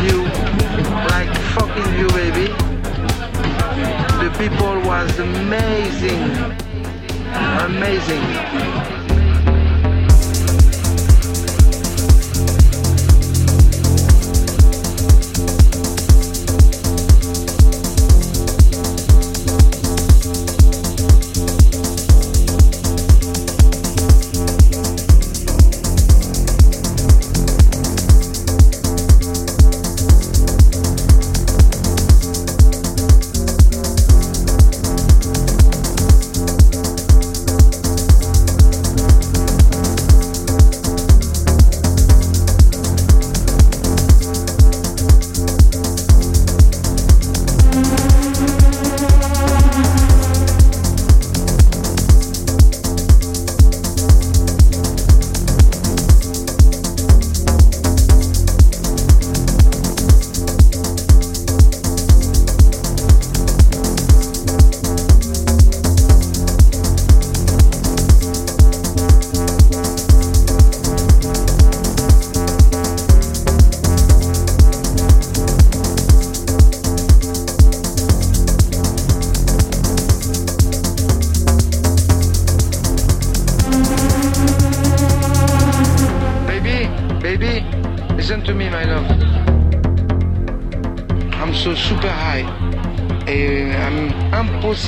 view, like fucking view, baby. The people was amazing, amazing.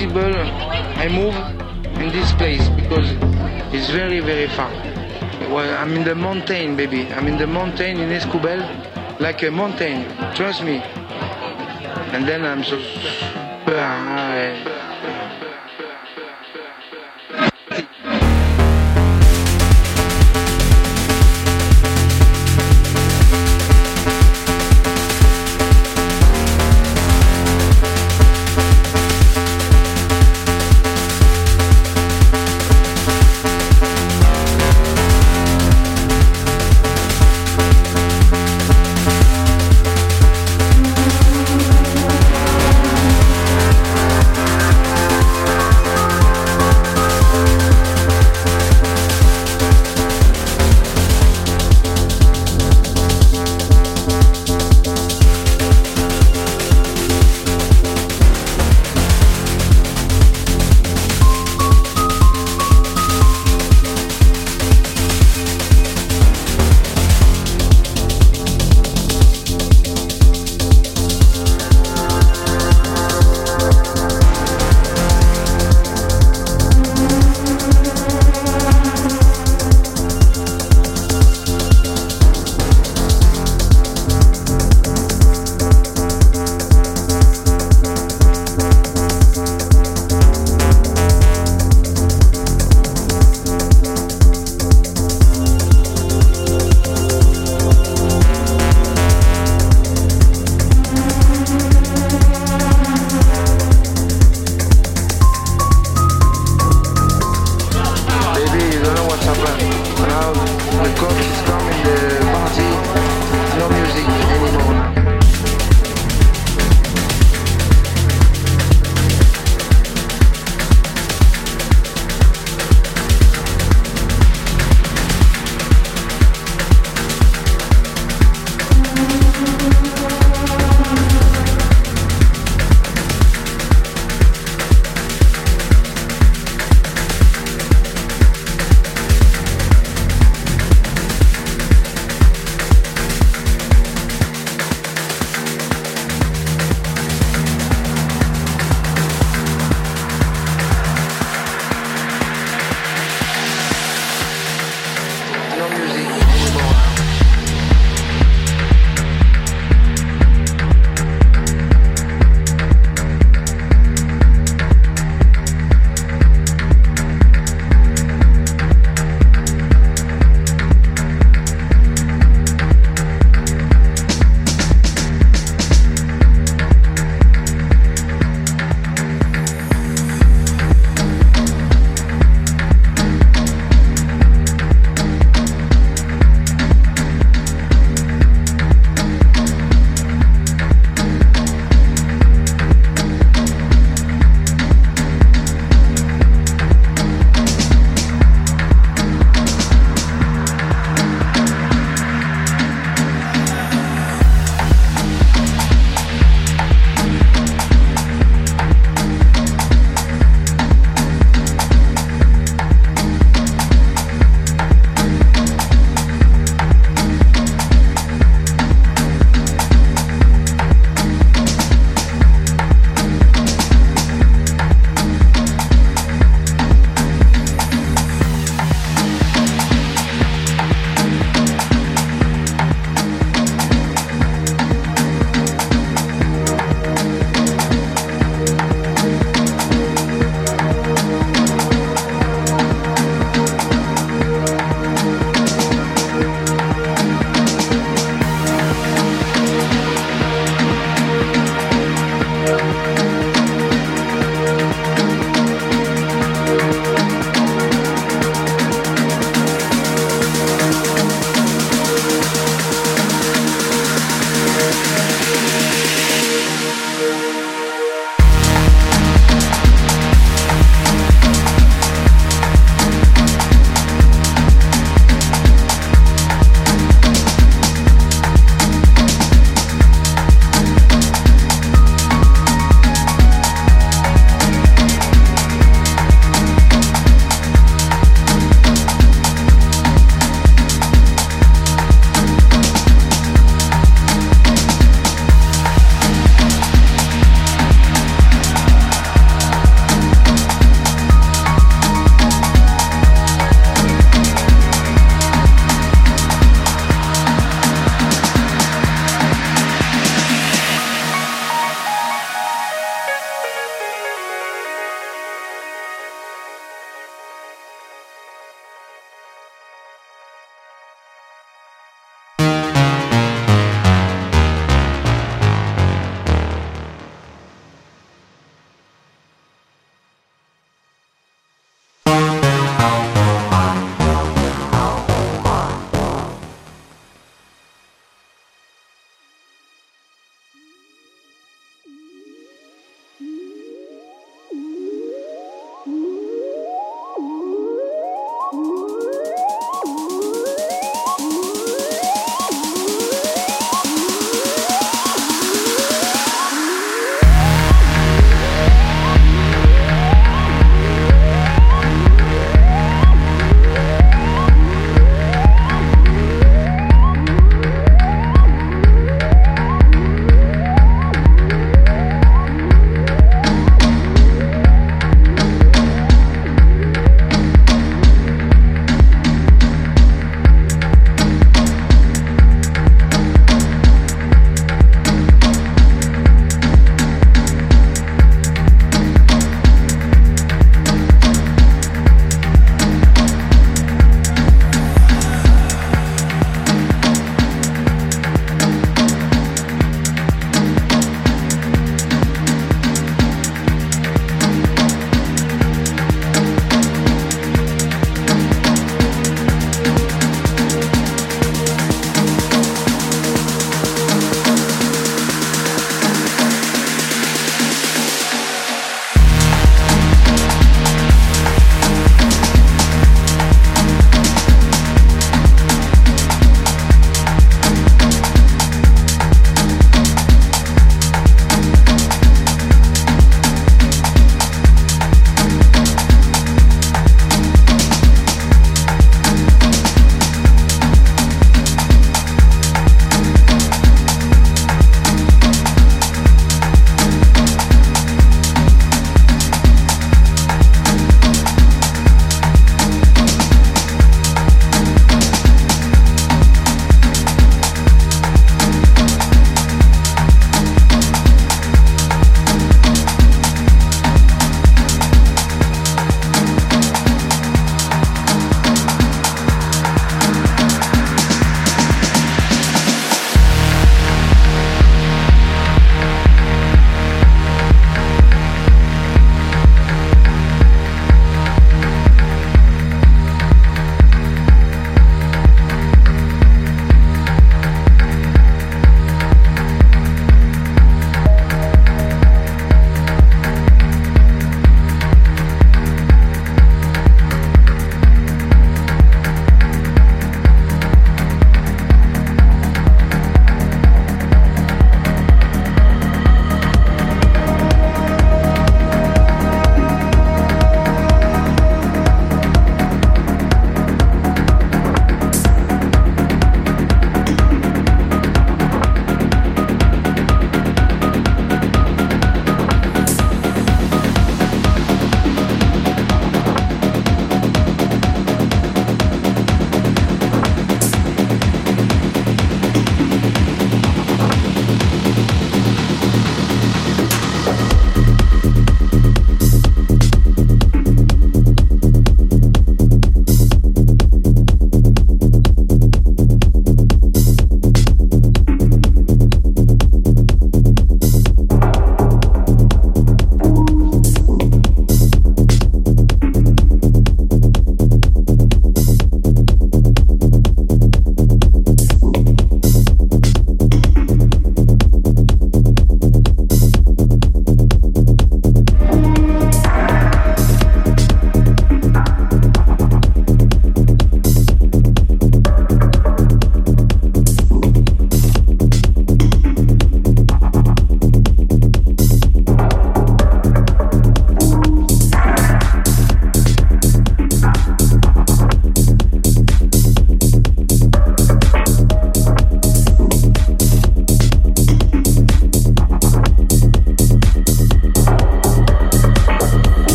Impossible. I move in this place because it's very, very far. Well, I'm in the mountain, baby. I'm in the mountain in Escobel, like a mountain. Trust me. And then I'm so ah, high.